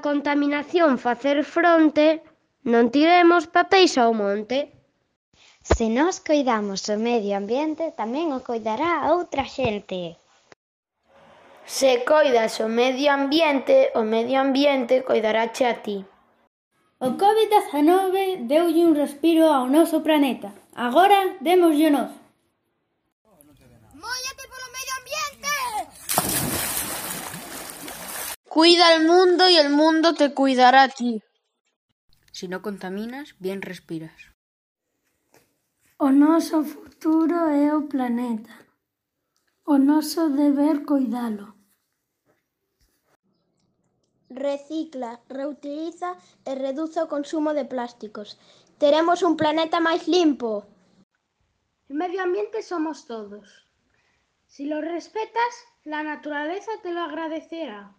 contaminación facer fronte, non tiremos papéis ao monte. Se nós coidamos o medio ambiente, tamén o coidará a outra xente. Se coidas o medio ambiente, o medio ambiente coidaráche a ti. O COVID-19 deulle un respiro ao noso planeta. Agora démoslle o. Móllate polo medio ambiente! Cuida el mundo y el mundo te cuidará a ti. Si no contaminas, bien respiras. O noso futuro é o planeta. O noso deber coidalo. Recicla, reutiliza e reduce o consumo de plásticos. Teremos un planeta máis limpo. El medio ambiente somos todos. Si lo respetas, la naturaleza te lo agradecerá.